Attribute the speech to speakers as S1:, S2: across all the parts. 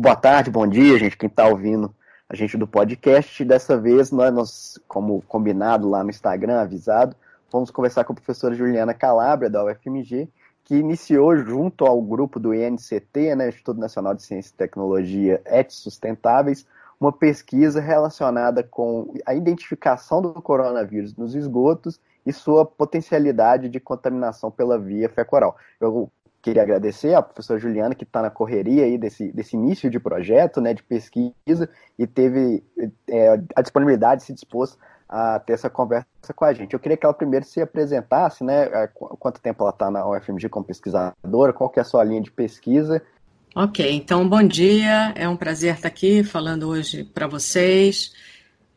S1: Boa tarde, bom dia, gente, quem está ouvindo a gente do podcast. Dessa vez, nós, nós, como combinado lá no Instagram, avisado, vamos conversar com a professora Juliana Calabria, da UFMG, que iniciou junto ao grupo do INCT, né, Instituto Nacional de Ciência e Tecnologia Éticos Sustentáveis, uma pesquisa relacionada com a identificação do coronavírus nos esgotos e sua potencialidade de contaminação pela via fecal. Eu queria agradecer à professora Juliana, que está na correria aí desse, desse início de projeto, né, de pesquisa, e teve é, a disponibilidade, se dispôs a ter essa conversa com a gente. Eu queria que ela primeiro se apresentasse, né, é, quanto tempo ela está na UFMG como pesquisadora, qual que é a sua linha de pesquisa.
S2: Ok, então bom dia, é um prazer estar aqui falando hoje para vocês.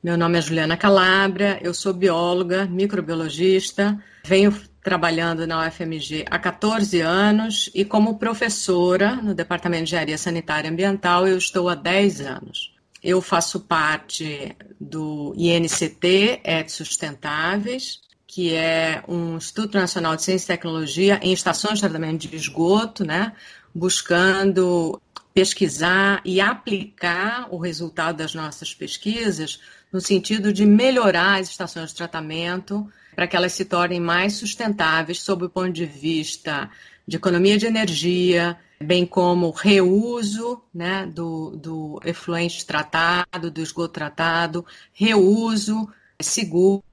S2: Meu nome é Juliana Calabria, eu sou bióloga, microbiologista, venho trabalhando na UFMG há 14 anos e como professora no Departamento de Engenharia Sanitária e Ambiental eu estou há 10 anos. Eu faço parte do INCT, ET Sustentáveis, que é um Instituto Nacional de Ciência e Tecnologia em estações de tratamento de esgoto, né, buscando pesquisar e aplicar o resultado das nossas pesquisas no sentido de melhorar as estações de tratamento para que elas se tornem mais sustentáveis sob o ponto de vista de economia de energia, bem como reuso né, do, do efluente tratado, do esgoto tratado, reuso seguro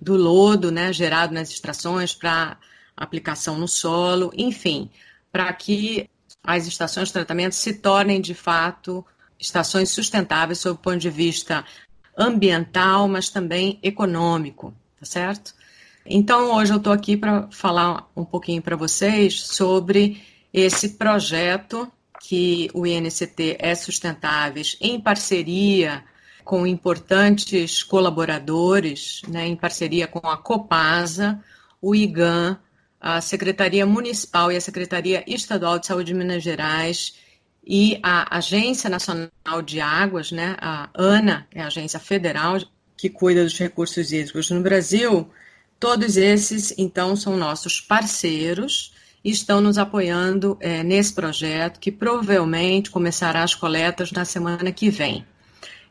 S2: do lodo né, gerado nas extrações para aplicação no solo, enfim, para que as estações de tratamento se tornem de fato estações sustentáveis sob o ponto de vista ambiental, mas também econômico, tá certo? Então, hoje eu estou aqui para falar um pouquinho para vocês sobre esse projeto que o INCT é Sustentáveis, em parceria com importantes colaboradores, né, em parceria com a Copasa, o IGAN, a Secretaria Municipal e a Secretaria Estadual de Saúde de Minas Gerais e a Agência Nacional de Águas, né, a ANA, é a agência federal que cuida dos recursos hídricos no Brasil, todos esses, então, são nossos parceiros e estão nos apoiando é, nesse projeto, que provavelmente começará as coletas na semana que vem.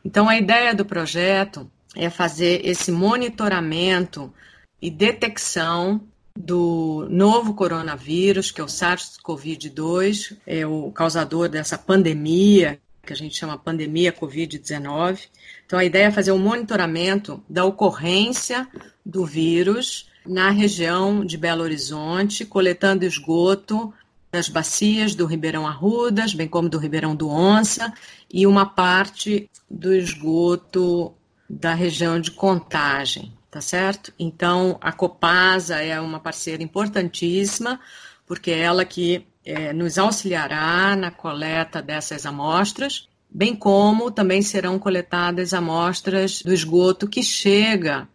S2: Então, a ideia do projeto é fazer esse monitoramento e detecção do novo coronavírus, que é o SARS-CoV-2, é o causador dessa pandemia, que a gente chama pandemia Covid-19. Então, a ideia é fazer um monitoramento da ocorrência do vírus na região de Belo Horizonte, coletando esgoto das bacias do Ribeirão Arrudas, bem como do Ribeirão do Onça, e uma parte do esgoto da região de Contagem tá certo? Então, a Copasa é uma parceira importantíssima, porque é ela que é, nos auxiliará na coleta dessas amostras, bem como também serão coletadas amostras do esgoto que chega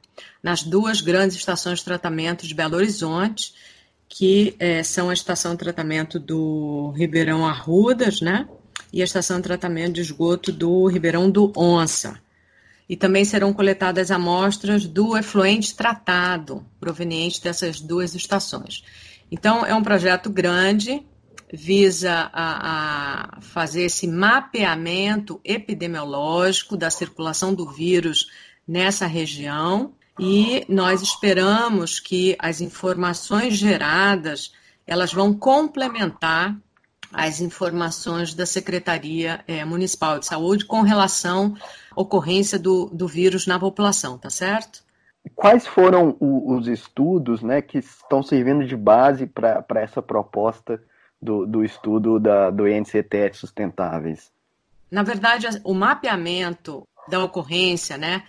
S2: nas duas grandes estações de tratamento de Belo Horizonte, que é, são a estação de tratamento do Ribeirão Arrudas, né? E a estação de tratamento de esgoto do Ribeirão do Onça e também serão coletadas amostras do efluente tratado, proveniente dessas duas estações. Então, é um projeto grande, visa a, a fazer esse mapeamento epidemiológico da circulação do vírus nessa região e nós esperamos que as informações geradas elas vão complementar as informações da Secretaria é, Municipal de Saúde com relação à ocorrência do, do vírus na população, tá certo?
S1: Quais foram o, os estudos né, que estão servindo de base para essa proposta do, do estudo da, do INCT Sustentáveis?
S2: Na verdade, o mapeamento da ocorrência, né,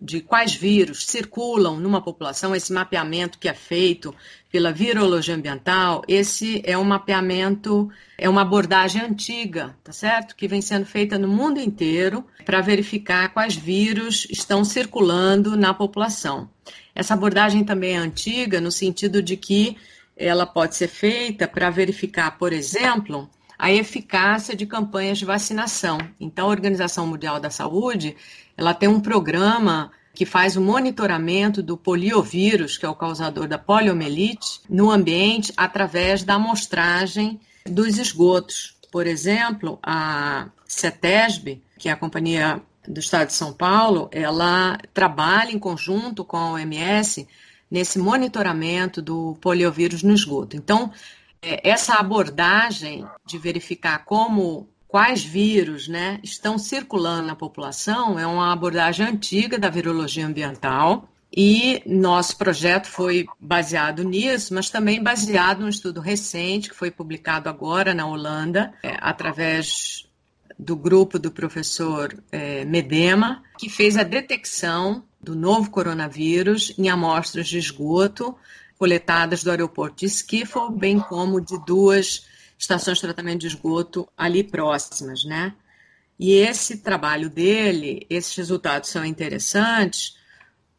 S2: de quais vírus circulam numa população, esse mapeamento que é feito pela virologia ambiental, esse é um mapeamento, é uma abordagem antiga, tá certo? Que vem sendo feita no mundo inteiro para verificar quais vírus estão circulando na população. Essa abordagem também é antiga no sentido de que ela pode ser feita para verificar, por exemplo, a eficácia de campanhas de vacinação. Então, a Organização Mundial da Saúde, ela tem um programa que faz o monitoramento do poliovírus, que é o causador da poliomielite, no ambiente através da amostragem dos esgotos. Por exemplo, a CETESB, que é a companhia do Estado de São Paulo, ela trabalha em conjunto com a OMS nesse monitoramento do poliovírus no esgoto. Então, é, essa abordagem de verificar como quais vírus né, estão circulando na população é uma abordagem antiga da virologia ambiental e nosso projeto foi baseado nisso, mas também baseado num estudo recente que foi publicado agora na Holanda, é, através do grupo do professor é, Medema, que fez a detecção do novo coronavírus em amostras de esgoto coletadas do aeroporto de Schiphol, bem como de duas estações de tratamento de esgoto ali próximas, né? E esse trabalho dele, esses resultados são interessantes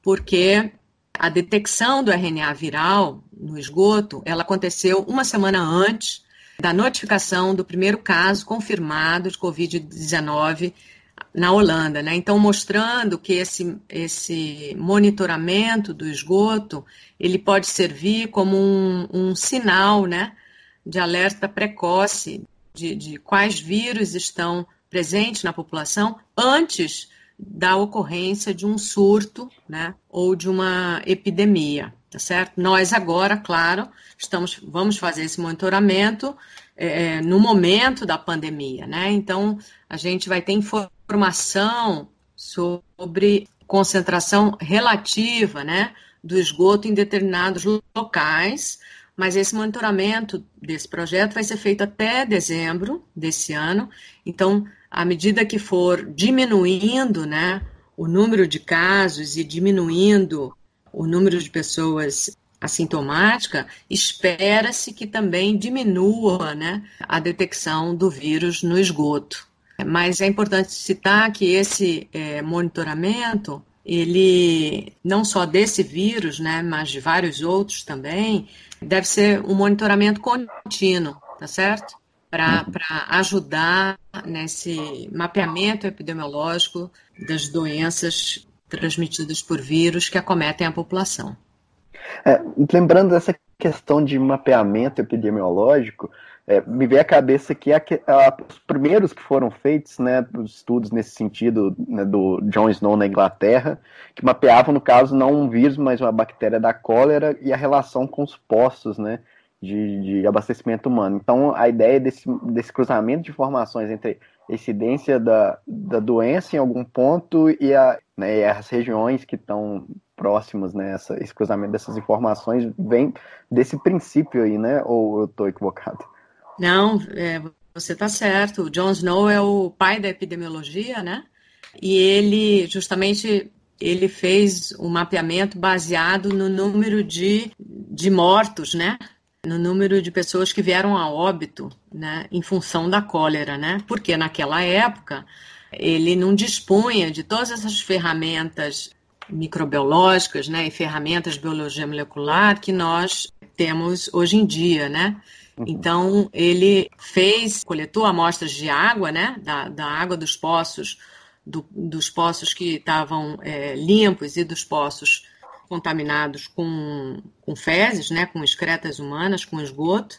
S2: porque a detecção do RNA viral no esgoto, ela aconteceu uma semana antes da notificação do primeiro caso confirmado de Covid-19 na Holanda, né? Então, mostrando que esse, esse monitoramento do esgoto, ele pode servir como um, um sinal, né? De alerta precoce de, de quais vírus estão presentes na população antes da ocorrência de um surto, né, ou de uma epidemia, tá certo? Nós agora, claro, estamos, vamos fazer esse monitoramento é, no momento da pandemia, né? Então a gente vai ter informação sobre concentração relativa, né, do esgoto em determinados locais, mas esse monitoramento desse projeto vai ser feito até dezembro desse ano. Então à medida que for diminuindo né, o número de casos e diminuindo o número de pessoas assintomáticas, espera-se que também diminua né, a detecção do vírus no esgoto. Mas é importante citar que esse é, monitoramento, ele não só desse vírus, né, mas de vários outros também, deve ser um monitoramento contínuo, tá certo? para ajudar nesse mapeamento epidemiológico das doenças transmitidas por vírus que acometem a população.
S1: É, lembrando dessa questão de mapeamento epidemiológico, é, me veio à cabeça que a, a, os primeiros que foram feitos, né, os estudos nesse sentido né, do John Snow na Inglaterra, que mapeavam, no caso, não um vírus, mas uma bactéria da cólera e a relação com os postos, né, de, de, abastecimento humano. Então, a ideia desse, desse cruzamento de informações entre a incidência da, da doença em algum ponto e, a, né, e as regiões que estão próximas, né, essa, esse cruzamento dessas informações vem desse princípio aí, né? Ou eu estou equivocado?
S2: Não, é, você está certo. O John Snow é o pai da epidemiologia, né? E ele justamente ele fez um mapeamento baseado no número de, de mortos, né? no número de pessoas que vieram a óbito né, em função da cólera, né? Porque naquela época ele não dispunha de todas essas ferramentas microbiológicas, né, e ferramentas de biologia molecular que nós temos hoje em dia, né? Uhum. Então ele fez, coletou amostras de água, né, da, da água dos poços, do, dos poços que estavam é, limpos e dos poços contaminados com, com fezes, né, com excretas humanas, com esgoto,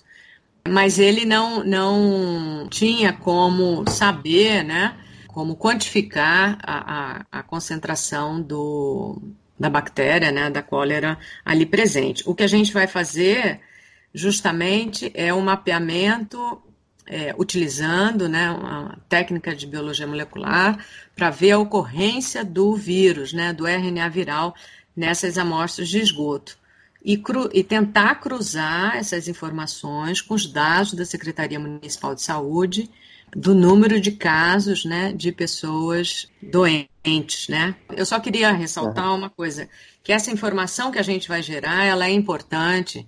S2: mas ele não, não tinha como saber, né, como quantificar a, a, a concentração do, da bactéria, né, da cólera ali presente. O que a gente vai fazer justamente é um mapeamento é, utilizando né, uma técnica de biologia molecular para ver a ocorrência do vírus, né, do RNA viral nessas amostras de esgoto e, cru, e, tentar cruzar essas informações com os dados da Secretaria Municipal de Saúde do número de casos né, de pessoas doentes. Né? Eu só queria ressaltar uma coisa, que essa informação que a gente vai gerar ela é importante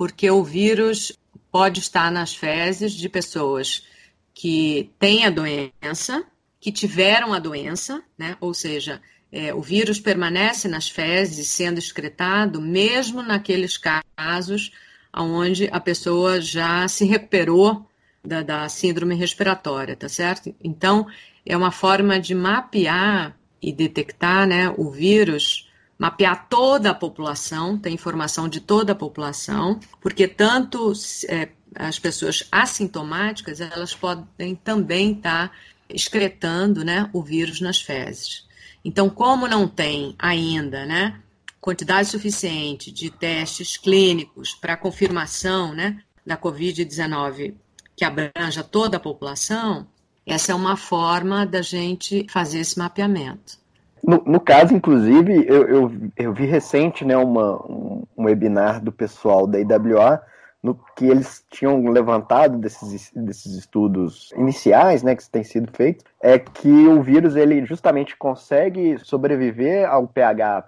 S2: porque o vírus pode estar nas fezes de pessoas que têm a doença, que tiveram a doença, né? ou seja, é, o vírus permanece nas fezes sendo excretado, mesmo naqueles casos onde a pessoa já se recuperou da, da síndrome respiratória, tá certo? Então, é uma forma de mapear e detectar né, o vírus, mapear toda a população, tem informação de toda a população, porque tanto é, as pessoas assintomáticas, elas podem também estar tá excretando né, o vírus nas fezes. Então, como não tem ainda né, quantidade suficiente de testes clínicos para confirmação né, da Covid-19 que abranja toda a população, essa é uma forma da gente fazer esse mapeamento.
S1: No, no caso, inclusive, eu, eu, eu, vi recente né, uma, um, um webinar do pessoal da IWA no que eles tinham levantado desses, desses estudos iniciais, né, que têm sido feitos, é que o vírus ele justamente consegue sobreviver ao pH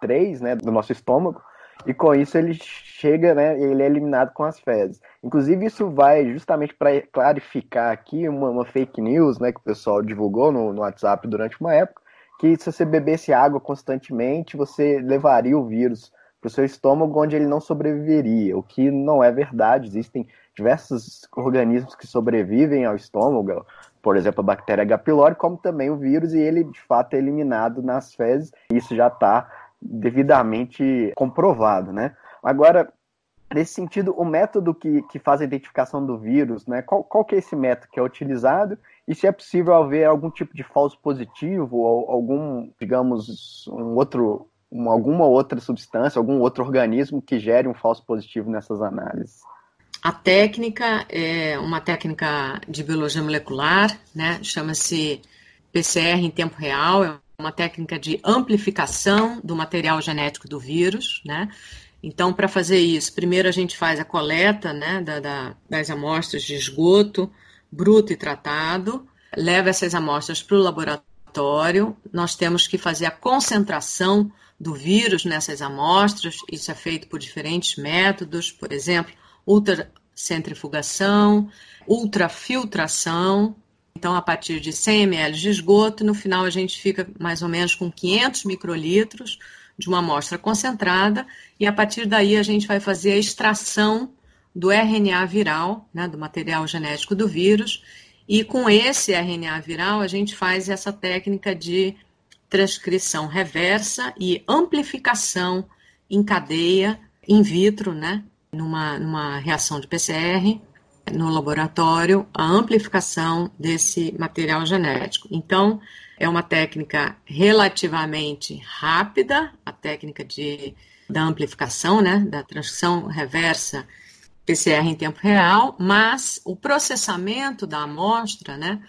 S1: 3, né, do nosso estômago, e com isso ele chega, né, ele é eliminado com as fezes. Inclusive isso vai justamente para clarificar aqui uma, uma, fake news, né, que o pessoal divulgou no, no WhatsApp durante uma época, que se você bebesse água constantemente, você levaria o vírus para o seu estômago, onde ele não sobreviveria, o que não é verdade. Existem diversos organismos que sobrevivem ao estômago, por exemplo, a bactéria H. pylori, como também o vírus, e ele de fato é eliminado nas fezes. Isso já está devidamente comprovado, né? Agora, nesse sentido, o método que, que faz a identificação do vírus, né? Qual, qual que é esse método que é utilizado e se é possível haver algum tipo de falso positivo ou algum, digamos, um outro, uma, alguma outra substância, algum outro organismo que gere um falso positivo nessas análises?
S2: A técnica é uma técnica de biologia molecular, né? Chama-se PCR em tempo real, é uma técnica de amplificação do material genético do vírus, né? Então, para fazer isso, primeiro a gente faz a coleta né, da, da, das amostras de esgoto bruto e tratado, leva essas amostras para o laboratório, nós temos que fazer a concentração do vírus nessas amostras, isso é feito por diferentes métodos, por exemplo, ultracentrifugação, ultrafiltração, então, a partir de 100 ml de esgoto, no final a gente fica mais ou menos com 500 microlitros de uma amostra concentrada, e a partir daí a gente vai fazer a extração do RNA viral, né, do material genético do vírus, e com esse RNA viral a gente faz essa técnica de transcrição reversa e amplificação em cadeia in vitro, né, numa, numa reação de PCR, no laboratório a amplificação desse material genético. Então, é uma técnica relativamente rápida, a técnica de, da amplificação, né, da transcrição reversa PCR em tempo real, mas o processamento da amostra, né,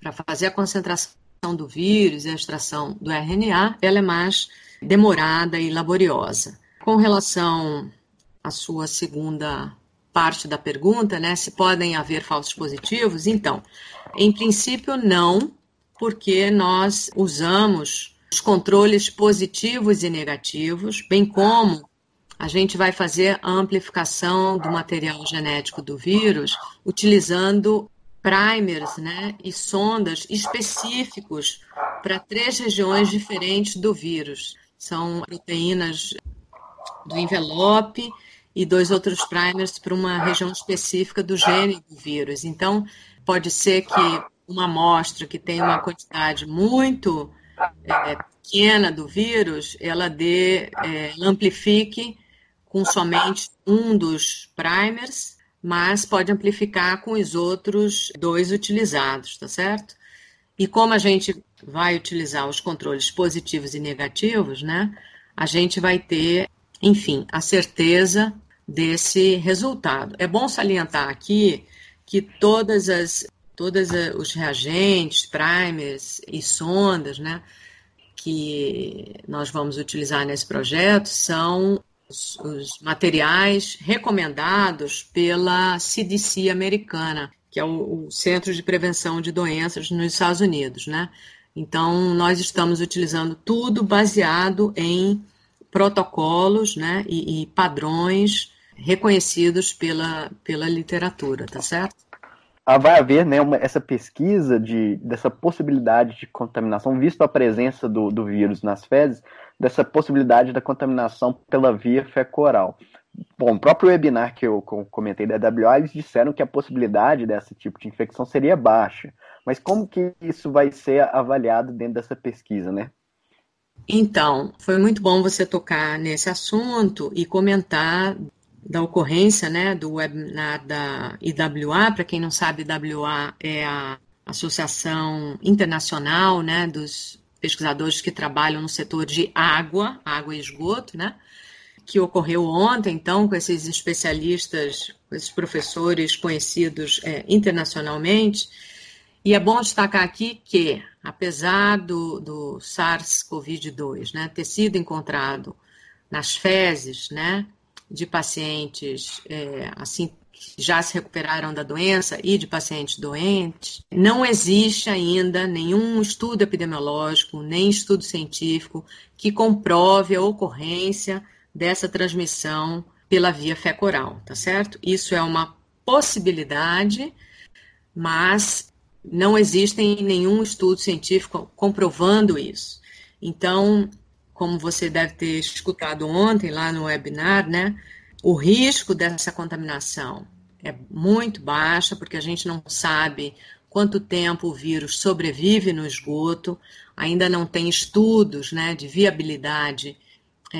S2: para fazer a concentração do vírus e a extração do RNA, ela é mais demorada e laboriosa. Com relação à sua segunda parte da pergunta, né? Se podem haver falsos positivos? Então, em princípio, não, porque nós usamos os controles positivos e negativos, bem como a gente vai fazer a amplificação do material genético do vírus utilizando primers né, e sondas específicos para três regiões diferentes do vírus. São proteínas do envelope, e dois outros primers para uma região específica do gene do vírus. Então, pode ser que uma amostra que tem uma quantidade muito é, pequena do vírus, ela dê, é, amplifique com somente um dos primers, mas pode amplificar com os outros dois utilizados, tá certo? E como a gente vai utilizar os controles positivos e negativos, né? A gente vai ter, enfim, a certeza desse resultado. É bom salientar aqui que todas as todos os reagentes, primers e sondas, né, que nós vamos utilizar nesse projeto são os, os materiais recomendados pela CDC americana, que é o, o Centro de Prevenção de Doenças nos Estados Unidos, né? Então, nós estamos utilizando tudo baseado em protocolos né, e, e padrões reconhecidos pela, pela literatura, tá certo?
S1: Ah, vai haver né, uma, essa pesquisa de, dessa possibilidade de contaminação, visto a presença do, do vírus nas fezes, dessa possibilidade da contaminação pela via fecal-oral. Bom, o próprio webinar que eu comentei da WA, eles disseram que a possibilidade desse tipo de infecção seria baixa. Mas como que isso vai ser avaliado dentro dessa pesquisa, né?
S2: Então, foi muito bom você tocar nesse assunto e comentar da ocorrência né, do webinar da IWA. Para quem não sabe, IWA é a Associação Internacional né, dos pesquisadores que trabalham no setor de água, água e esgoto, né? Que ocorreu ontem, então, com esses especialistas, com esses professores conhecidos é, internacionalmente. E é bom destacar aqui que, apesar do, do SARS-CoV-2 né, ter sido encontrado nas fezes né, de pacientes é, assim já se recuperaram da doença e de pacientes doentes, não existe ainda nenhum estudo epidemiológico, nem estudo científico que comprove a ocorrência dessa transmissão pela via fecoral, tá certo? Isso é uma possibilidade, mas não existe nenhum estudo científico comprovando isso. Então, como você deve ter escutado ontem lá no webinar, né? O risco dessa contaminação é muito baixa, porque a gente não sabe quanto tempo o vírus sobrevive no esgoto, ainda não tem estudos né, de viabilidade é,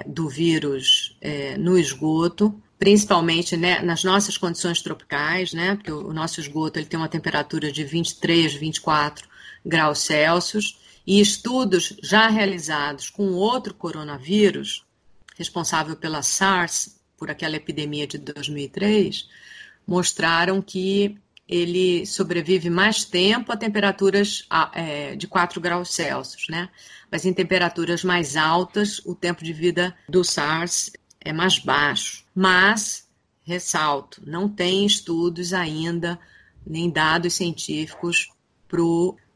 S2: é, do vírus é, no esgoto, principalmente né, nas nossas condições tropicais, né, porque o, nosso esgoto ele tem uma temperatura de 23, 24 graus Celsius, e estudos já realizados com outro coronavírus, responsável pela SARS, por aquela epidemia de 2003, mostraram que ele sobrevive mais tempo a temperaturas é, de 4 graus Celsius, né? Mas em temperaturas mais altas, o tempo de vida do SARS é mais baixo. Mas, ressalto, não tem estudos ainda, nem dados científicos para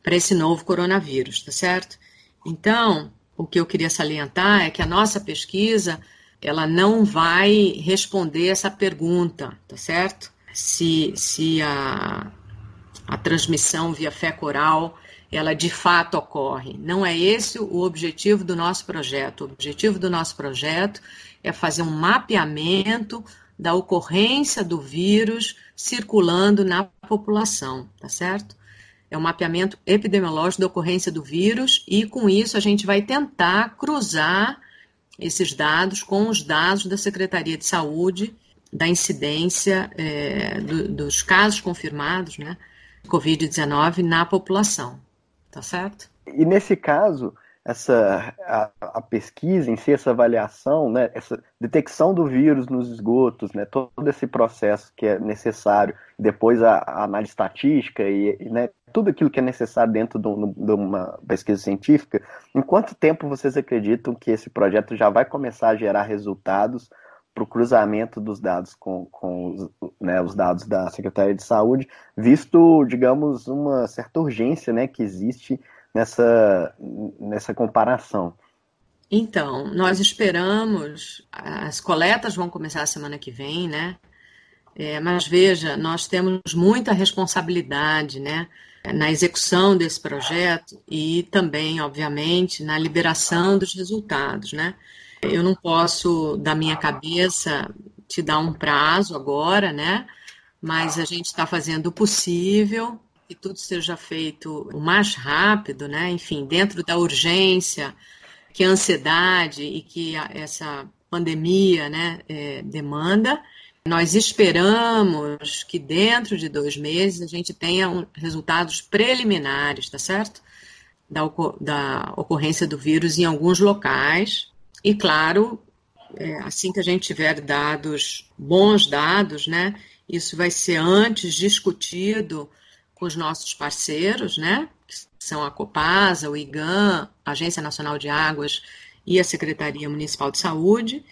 S2: esse novo coronavírus, tá certo? Então, o que eu queria salientar é que a nossa pesquisa ela não vai responder essa pergunta, tá certo? Se, se a, a transmissão via fecoral ela de fato ocorre. Não é esse o objetivo do nosso projeto. O objetivo do nosso projeto é fazer um mapeamento da ocorrência do vírus circulando na população, tá certo? É um mapeamento epidemiológico da ocorrência do vírus e com isso a gente vai tentar cruzar esses dados com os dados da Secretaria de Saúde da incidência é, do, dos casos confirmados, né, Covid-19 na população, tá certo?
S1: E nesse caso, essa a, a, pesquisa em si, essa avaliação, né, essa detecção do vírus nos esgotos, né, todo esse processo que é necessário, depois a, a análise estatística e, e né, tudo aquilo que é necessário dentro de, um, uma pesquisa científica, em quanto tempo vocês acreditam que esse projeto já vai começar a gerar resultados para o cruzamento dos dados com, com os, né, os, dados da Secretaria de Saúde, visto, digamos, uma certa urgência né, que existe nessa, nessa comparação.
S2: Então, nós esperamos, as coletas vão começar a semana que vem, né? É, mas veja, nós temos muita responsabilidade, né? Na execução desse projeto e também, obviamente, na liberação dos resultados, né? Eu não posso, da minha cabeça, te dar um prazo agora, né? Mas a gente está fazendo o possível que tudo seja feito o mais rápido, né? Enfim, dentro da urgência que a ansiedade e que a, essa pandemia, né, é, demanda. Nós esperamos que dentro de dois meses a gente tenha um, resultados preliminares, tá certo? Da, da, ocorrência do vírus em alguns locais. E, claro, é, assim que a gente tiver dados, bons dados, né? Isso vai ser antes discutido com os nossos parceiros, né? Que são a Copasa, o IGAM, a Agência Nacional de Águas e a Secretaria Municipal de Saúde.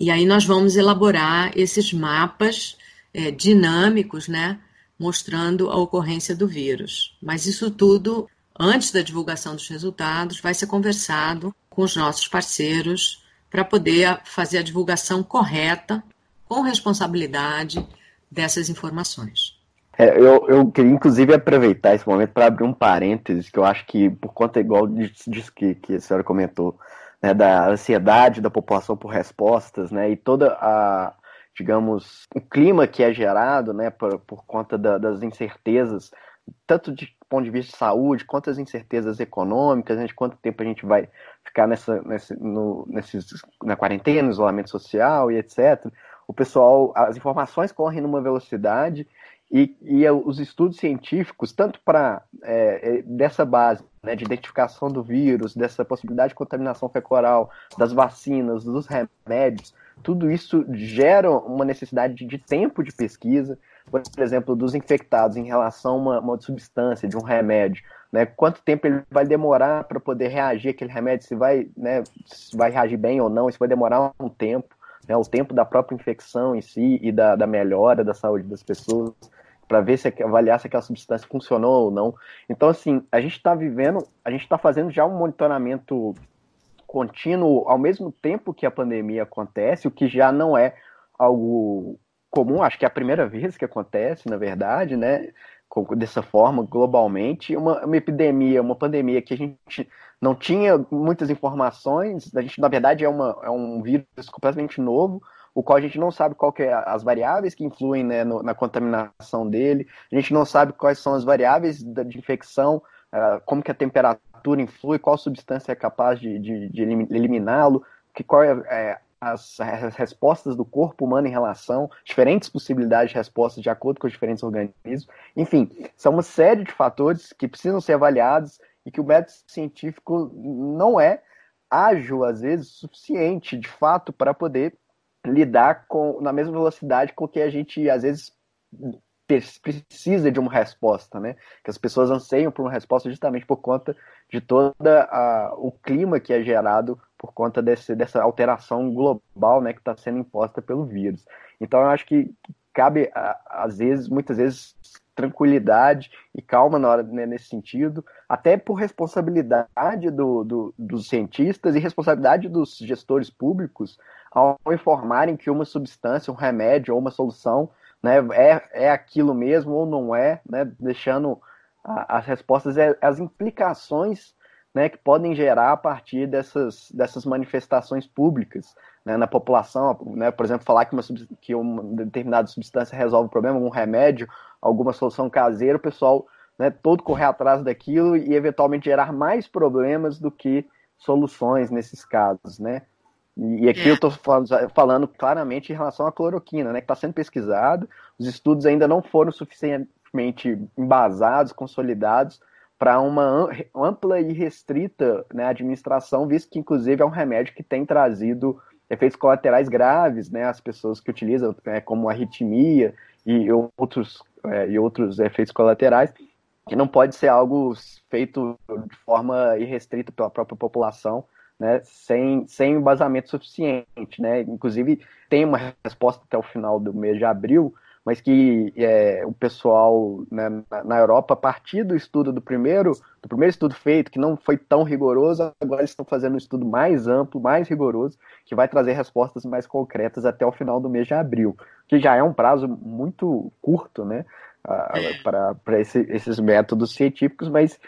S2: E aí nós vamos elaborar esses mapas é, dinâmicos, né? Mostrando a ocorrência do vírus. Mas isso tudo, antes da divulgação dos resultados, vai ser conversado com os nossos parceiros para poder fazer a divulgação correta, com responsabilidade dessas informações.
S1: É, eu, eu queria, inclusive, aproveitar esse momento para abrir um parênteses, que eu acho que, por conta, igual disso que, que a senhora comentou, né, da ansiedade da população por respostas, né, e toda a, digamos, o clima que é gerado, né, por, por conta da, das incertezas, tanto de ponto de vista de saúde, quanto as incertezas econômicas, né, de quanto tempo a gente vai ficar nessa, nesse, no, nesses, na quarentena, isolamento social e etc. o pessoal, as informações correm numa velocidade e, e os estudos científicos, tanto para é, é, dessa base né, de identificação do vírus, dessa possibilidade de contaminação fecal, das vacinas, dos remédios, tudo isso gera uma necessidade de, tempo de pesquisa, por exemplo, dos infectados em relação a uma, uma substância, de um remédio. Né, quanto tempo ele vai demorar para poder reagir aquele remédio, se vai, né, se vai reagir bem ou não, se vai demorar um tempo né, o tempo da própria infecção em si e da, da melhora da saúde das pessoas, para ver se avaliar se aquela substância funcionou ou não. Então, assim, a gente está vivendo, a gente está fazendo já um monitoramento contínuo ao mesmo tempo que a pandemia acontece, o que já não é algo comum, acho que é a primeira vez que acontece, na verdade, né? Dessa forma, globalmente, uma, uma epidemia, uma pandemia que a gente não tinha muitas informações. A gente, na verdade, é, uma, é um vírus completamente novo, o qual a gente não sabe qual é as variáveis que influem né, no, na contaminação dele. A gente não sabe quais são as variáveis de infecção, uh, como que a temperatura influi, qual substância é capaz de, de, de eliminá-lo, que qual é, é as, as, respostas do corpo humano em relação, diferentes possibilidades de respostas de acordo com os diferentes organismos. Enfim, são uma série de fatores que precisam ser avaliados e que o método científico não é ágil, às vezes, suficiente, de fato, para poder lidar com na mesma velocidade com que a gente, às vezes, precisa de uma resposta, né? Que as pessoas anseiam por uma resposta justamente por conta de todo o clima que é gerado por conta desse, dessa alteração global, né, que está sendo imposta pelo vírus. Então, eu acho que cabe, às vezes, muitas vezes, tranquilidade e calma na hora, né, nesse sentido, até por responsabilidade do, do, dos cientistas e responsabilidade dos gestores públicos ao informarem que uma substância, um remédio ou uma solução né, é, é aquilo mesmo ou não é, né, deixando a, as respostas, as implicações né, que podem gerar a partir dessas, dessas manifestações públicas né, na população, né, por exemplo, falar que uma, que uma determinada substância resolve o problema, um remédio, alguma solução caseira, o pessoal né, todo correr atrás daquilo e eventualmente gerar mais problemas do que soluções nesses casos, né? E aqui é. eu estou falando, falando, claramente em relação à cloroquina, né, que está sendo pesquisado, os estudos ainda não foram suficientemente embasados, consolidados para uma ampla e restrita né, administração, visto que inclusive é um remédio que tem trazido efeitos colaterais graves, né, às pessoas que utilizam, né, como arritmia e outros, é, e outros efeitos colaterais, que não pode ser algo feito de forma irrestrita pela própria população, né, sem, sem embasamento suficiente. Né? Inclusive, tem uma resposta até o final do mês de abril, mas que é, o pessoal né, na Europa, a partir do estudo do primeiro, do primeiro estudo feito, que não foi tão rigoroso, agora eles estão fazendo um estudo mais amplo, mais rigoroso, que vai trazer respostas mais concretas até o final do mês de abril, que já é um prazo muito curto, né, para esse, esses métodos científicos, mas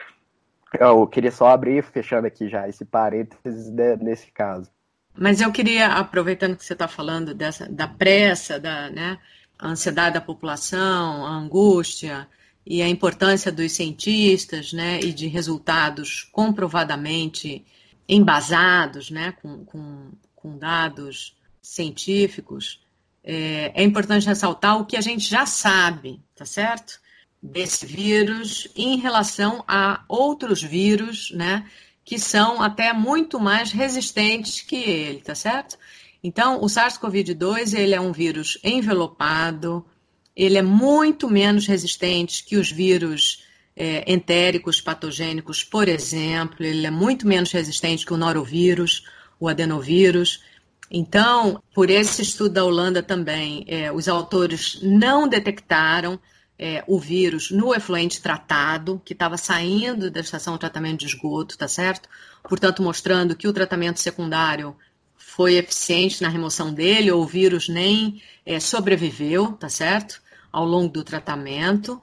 S1: eu queria só abrir, fechando aqui já esse parênteses de, nesse caso.
S2: Mas eu queria, aproveitando que você está falando dessa, da pressa, da né, ansiedade da população, a angústia e a importância dos cientistas né, e de resultados comprovadamente embasados, né, com, com, com dados científicos, é, é importante ressaltar o que a gente já sabe, tá certo? desse vírus em relação a outros vírus, né, que são até muito mais resistentes que ele, tá certo? Então, o SARS-CoV-2 ele é um vírus envelopado, ele é muito menos resistente que os vírus é, entéricos patogênicos, por exemplo, ele é muito menos resistente que o norovírus, o adenovírus. Então, por esse estudo da Holanda também, é, os autores não detectaram é, o vírus no efluente tratado, que estava saindo da estação de tratamento de esgoto, tá certo? Portanto, mostrando que o tratamento secundário foi eficiente na remoção dele, ou o vírus nem é, sobreviveu, tá certo? Ao longo do tratamento.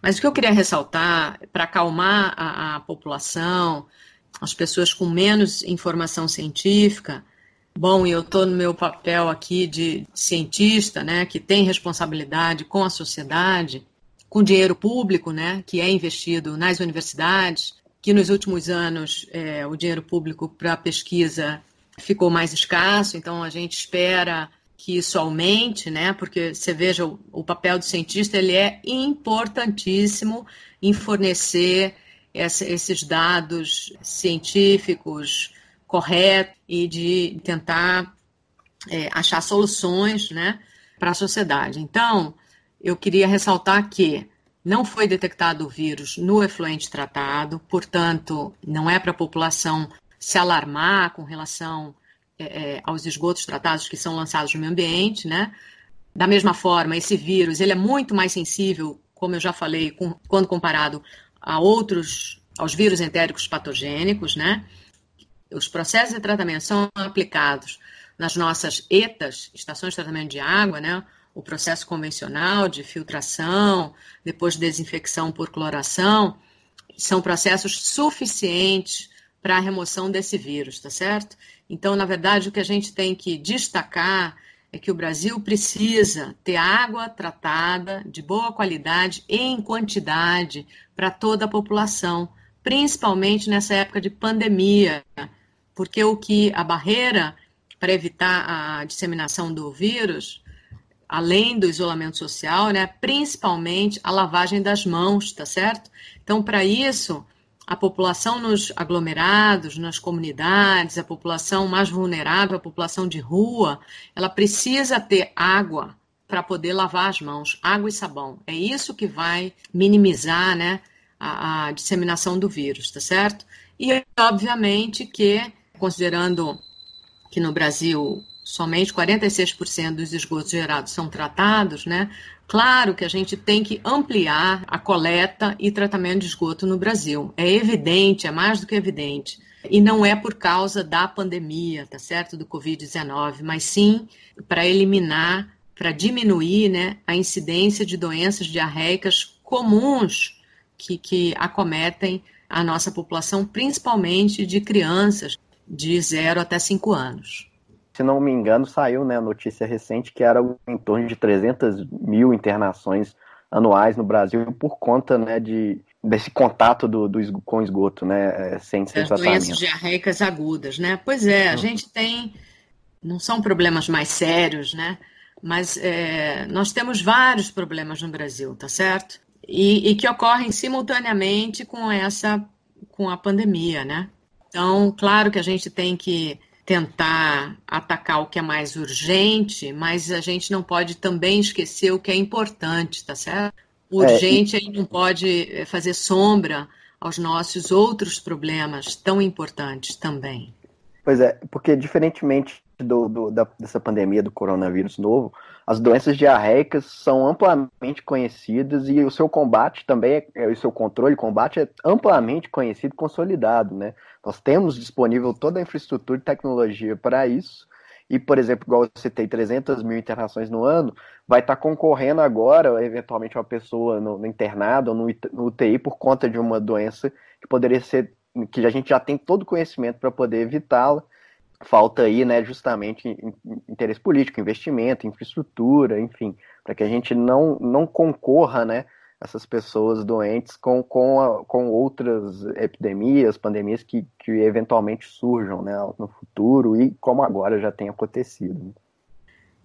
S2: Mas o que eu queria ressaltar, para acalmar a, a população, as pessoas com menos informação científica, Bom, eu estou no meu papel aqui de cientista, né, que tem responsabilidade com a sociedade, com dinheiro público, né, que é investido nas universidades, que nos últimos anos é, o dinheiro público para pesquisa ficou mais escasso, então a gente espera que isso aumente, né? Porque você veja o, papel do cientista, ele é importantíssimo em fornecer essa, esses dados científicos corretos e de tentar é, achar soluções, né, para a sociedade. Então, eu queria ressaltar que não foi detectado o vírus no efluente tratado, portanto, não é para a população se alarmar com relação é, é, aos esgotos tratados que são lançados no meio ambiente, né? Da mesma forma, esse vírus ele é muito mais sensível, como eu já falei, com, quando comparado a outros, aos vírus entéricos patogênicos, né? Os processos de tratamento são aplicados nas nossas ETAs, estações de tratamento de água, né? O processo convencional de filtração, depois de desinfecção por cloração, são processos suficientes para a remoção desse vírus, tá certo? Então, na verdade, o que a gente tem que destacar é que o Brasil precisa ter água tratada de boa qualidade em quantidade para toda a população, principalmente nessa época de pandemia, porque o que a barreira para evitar a disseminação do vírus, além do isolamento social, né, principalmente a lavagem das mãos, tá certo? Então, para isso, a população nos aglomerados, nas comunidades, a população mais vulnerável, a população de rua, ela precisa ter água para poder lavar as mãos, água e sabão. É isso que vai minimizar né, a, a disseminação do vírus, tá certo? E, obviamente, que, considerando que no Brasil somente 46% dos esgotos gerados são tratados, né? Claro que a gente tem que ampliar a coleta e tratamento de esgoto no Brasil. É evidente, é mais do que evidente. E não é por causa da pandemia, tá certo? Do Covid-19, mas sim para eliminar, para diminuir né, a incidência de doenças diarreicas comuns que, que acometem a nossa população, principalmente de crianças de 0 até 5 anos
S1: se não me engano, saiu né, a notícia recente que era em torno de 300 mil internações anuais no Brasil por conta né, de, desse contato do, do com esgoto, né, é, sem ser
S2: As doenças diarreicas agudas, né? Pois é, a uhum. gente tem, não são problemas mais sérios, né? Mas é, nós temos vários problemas no Brasil, tá certo? E, e que ocorrem simultaneamente com essa, com a pandemia, né? Então, claro que a gente tem que tentar atacar o que é mais urgente, mas a gente não pode também esquecer o que é importante, tá certo? O urgente é, e... não pode eh, fazer sombra aos nossos outros problemas tão importantes também.
S1: Pois é, porque diferentemente do, do, da, dessa pandemia do coronavírus novo, as doenças diarreicas são amplamente conhecidas e o seu combate também, é, é o seu controle e combate é amplamente conhecido e consolidado, né? Nós temos disponível toda a infraestrutura e tecnologia para isso. E, por exemplo, igual você tem 300 mil internações no ano, vai estar tá concorrendo agora, eventualmente, uma pessoa no, no internado ou no, no UTI por conta de uma doença que poderia ser, que a gente já tem todo o conhecimento para poder evitá-la. Falta aí, né, justamente interesse político, investimento, infraestrutura, enfim, para que a gente não, não concorra, né, essas pessoas doentes com, com, a, com outras epidemias, pandemias que, que eventualmente surjam né, no futuro e como agora já tem acontecido. Né?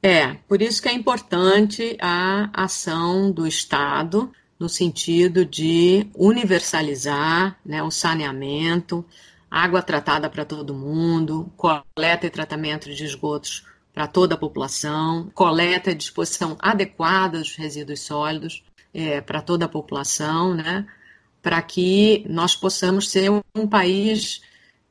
S2: É, por isso que é importante a ação do Estado no sentido de universalizar né, o saneamento, água tratada para todo mundo, coleta e tratamento de esgotos para toda a população, coleta e disposição adequada dos resíduos sólidos é, para toda a população, né? para que nós possamos ser um país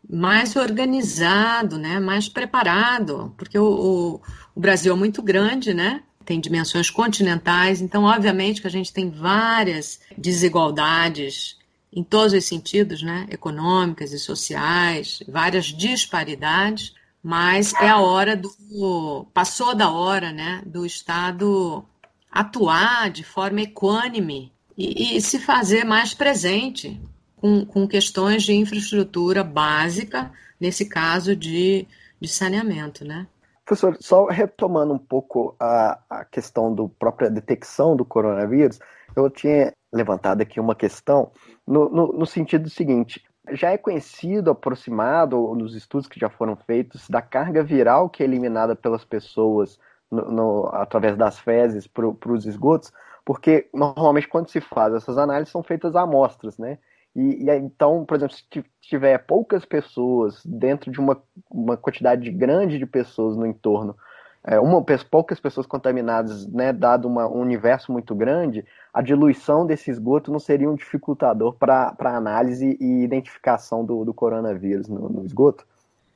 S2: mais organizado, né? mais preparado, porque o, o, o Brasil é muito grande, né? tem dimensões continentais, então, obviamente, que a gente tem várias desigualdades em todos os sentidos, né? econômicas e sociais, várias disparidades, mas é a hora do. passou da hora né? do Estado atuar de forma equânime e, e se fazer mais presente com, com, questões de infraestrutura básica, nesse caso de, de saneamento, né?
S1: Professor, só retomando um pouco a, a questão da própria detecção do coronavírus, eu tinha levantado aqui uma questão no, no, no sentido seguinte: já é conhecido, aproximado, nos estudos que já foram feitos, da carga viral que é eliminada pelas pessoas no, no, através das fezes para os esgotos, porque normalmente quando se faz essas análises são feitas amostras, né? E, e, então, por exemplo, se tiver poucas pessoas dentro de uma, uma quantidade grande de pessoas no entorno, é, uma, poucas pessoas contaminadas, né, dado uma, um universo muito grande, a diluição desse esgoto não seria um dificultador para análise e identificação do, do coronavírus no, no esgoto?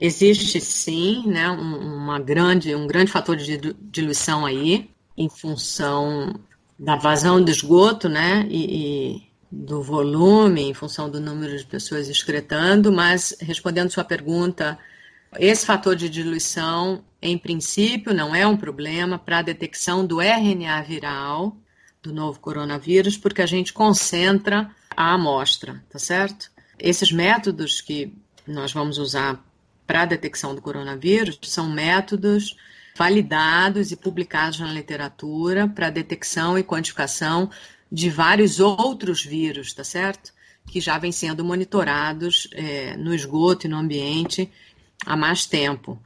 S2: Existe sim, né, um, uma grande, um grande fator de diluição aí, em função da vazão do esgoto, né, e, e do volume, em função do número de pessoas excretando, mas respondendo sua pergunta, esse fator de diluição, em princípio, não é um problema para a detecção do RNA viral do novo coronavírus, porque a gente concentra a amostra, tá certo? Esses métodos que nós vamos usar para a detecção do coronavírus são métodos validados e publicados na literatura para detecção e quantificação de vários outros vírus, tá certo? Que já vêm sendo monitorados é, no esgoto e no ambiente há mais tempo.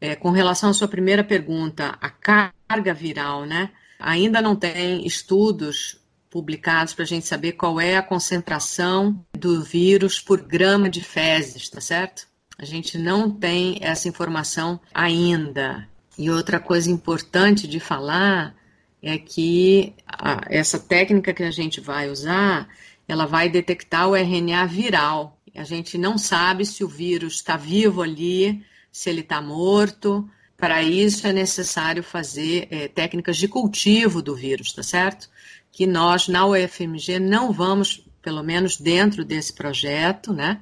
S2: É, com relação à sua primeira pergunta, a carga viral, né? Ainda não tem estudos publicados para a gente saber qual é a concentração do vírus por grama de fezes, tá certo? A gente não tem essa informação ainda. E outra coisa importante de falar é que a, essa técnica que a gente vai usar, ela vai detectar o RNA viral. A gente não sabe se o vírus está vivo ali, se ele está morto. Para isso é necessário fazer é, técnicas de cultivo do vírus, tá certo? Que nós na UFMG não vamos, pelo menos dentro desse projeto, né?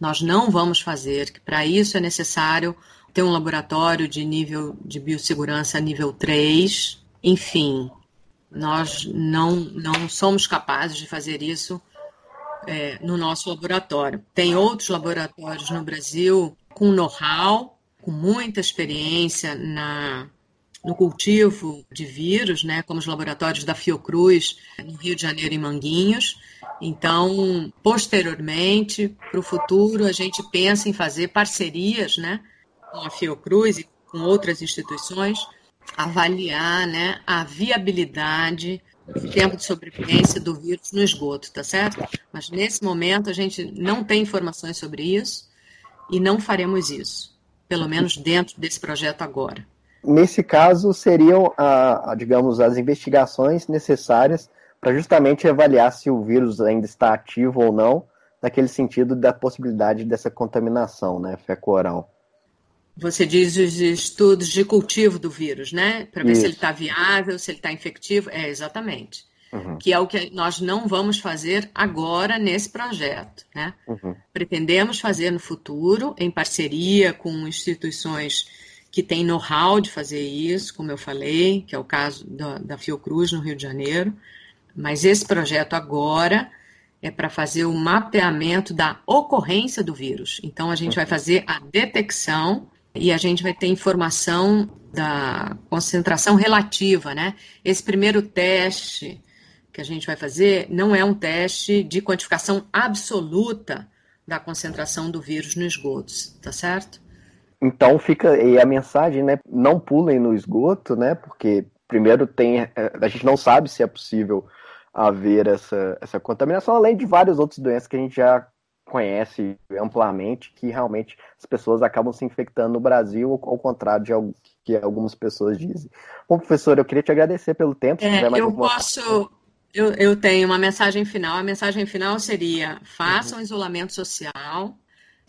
S2: Nós não vamos fazer, que para isso é necessário ter um laboratório de nível de biossegurança nível 3, enfim, nós não, não somos capazes de fazer isso é, no nosso laboratório. Tem outros laboratórios no Brasil com know-how, com muita experiência na, no cultivo de vírus, né, como os laboratórios da Fiocruz, no Rio de Janeiro e Manguinhos. Então, posteriormente, para o futuro, a gente pensa em fazer parcerias né, com a Fiocruz e com outras instituições avaliar né, a viabilidade do tempo de sobrevivência do vírus no esgoto, tá certo? Mas nesse momento a gente não tem informações sobre isso e não faremos isso, pelo menos dentro desse projeto agora.
S1: Nesse caso, seriam, a, a digamos, as investigações necessárias para justamente avaliar se o vírus ainda está ativo ou não, naquele sentido da possibilidade dessa contaminação né, feco-oral.
S2: Você diz os estudos de cultivo do vírus, né? Para ver Isso. se ele está viável, se ele está infectivo. É, exatamente. Uhum. Que é o que nós não vamos fazer agora nesse projeto, né? Uhum. Pretendemos fazer no futuro, em parceria com instituições que têm know-how de fazer isso, como eu falei, que é o caso da, da Fiocruz, no Rio de Janeiro. Mas esse projeto agora é para fazer o mapeamento da ocorrência do vírus. Então, a gente vai fazer a detecção e a gente vai ter informação da concentração relativa, né? Esse primeiro teste que a gente vai fazer não é um teste de quantificação absoluta da concentração do vírus nos esgotos, tá certo?
S1: Então fica e a mensagem, né? Não pulem no esgoto, né? Porque primeiro tem é, a gente não sabe se é possível haver essa, essa contaminação, além de várias outras doenças que a gente já conhece amplamente que realmente as pessoas acabam se infectando no Brasil, ao contrário de algo que algumas pessoas dizem. Bom, professor, eu queria te agradecer pelo tempo.
S2: É, eu posso. Eu, eu tenho uma mensagem final. A mensagem final seria: façam uhum. isolamento social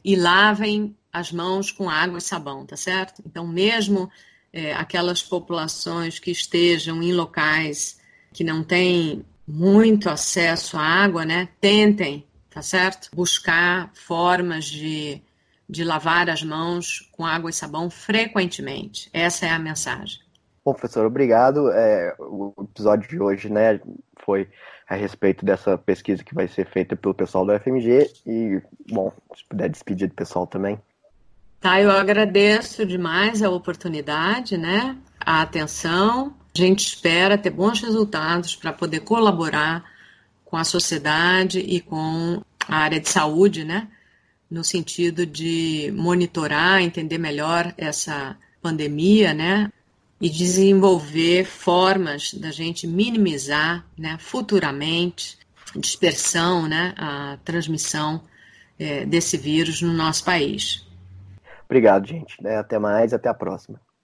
S2: e lavem as mãos com água e sabão, tá certo? Então, mesmo é, aquelas populações que estejam em locais que não têm muito acesso à água, né, tentem tá certo? Buscar formas de, de lavar as mãos com água e sabão frequentemente. Essa é a mensagem.
S1: Bom, professor, obrigado. É, o episódio de hoje né, foi a respeito dessa pesquisa que vai ser feita pelo pessoal do FMG e, bom, se puder despedir do pessoal também.
S2: Tá, eu agradeço demais a oportunidade, né, a atenção. A gente espera ter bons resultados para poder colaborar com a sociedade e com a área de saúde, né? No sentido de monitorar, entender melhor essa pandemia, né? E desenvolver formas da gente minimizar né, futuramente dispersão, né, a transmissão é, desse vírus no nosso país.
S1: Obrigado, gente. Até mais, até a próxima.